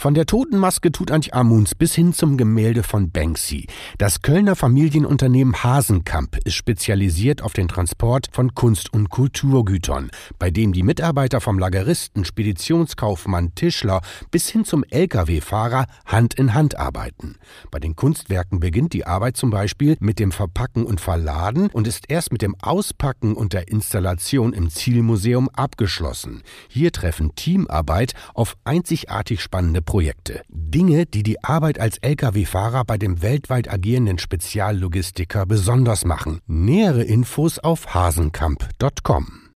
Von der Totenmaske Tutanchamuns bis hin zum Gemälde von Banksy. Das Kölner Familienunternehmen Hasenkamp ist spezialisiert auf den Transport von Kunst- und Kulturgütern, bei dem die Mitarbeiter vom Lageristen, Speditionskaufmann, Tischler bis hin zum Lkw-Fahrer Hand in Hand arbeiten. Bei den Kunstwerken beginnt die Arbeit zum Beispiel mit dem Verpacken und Verladen und ist erst mit dem Auspacken und der Installation im Zielmuseum abgeschlossen. Hier treffen Teamarbeit auf einzigartig spannende Projekte. Dinge, die die Arbeit als Lkw-Fahrer bei dem weltweit agierenden Speziallogistiker besonders machen. Nähere Infos auf hasenkamp.com.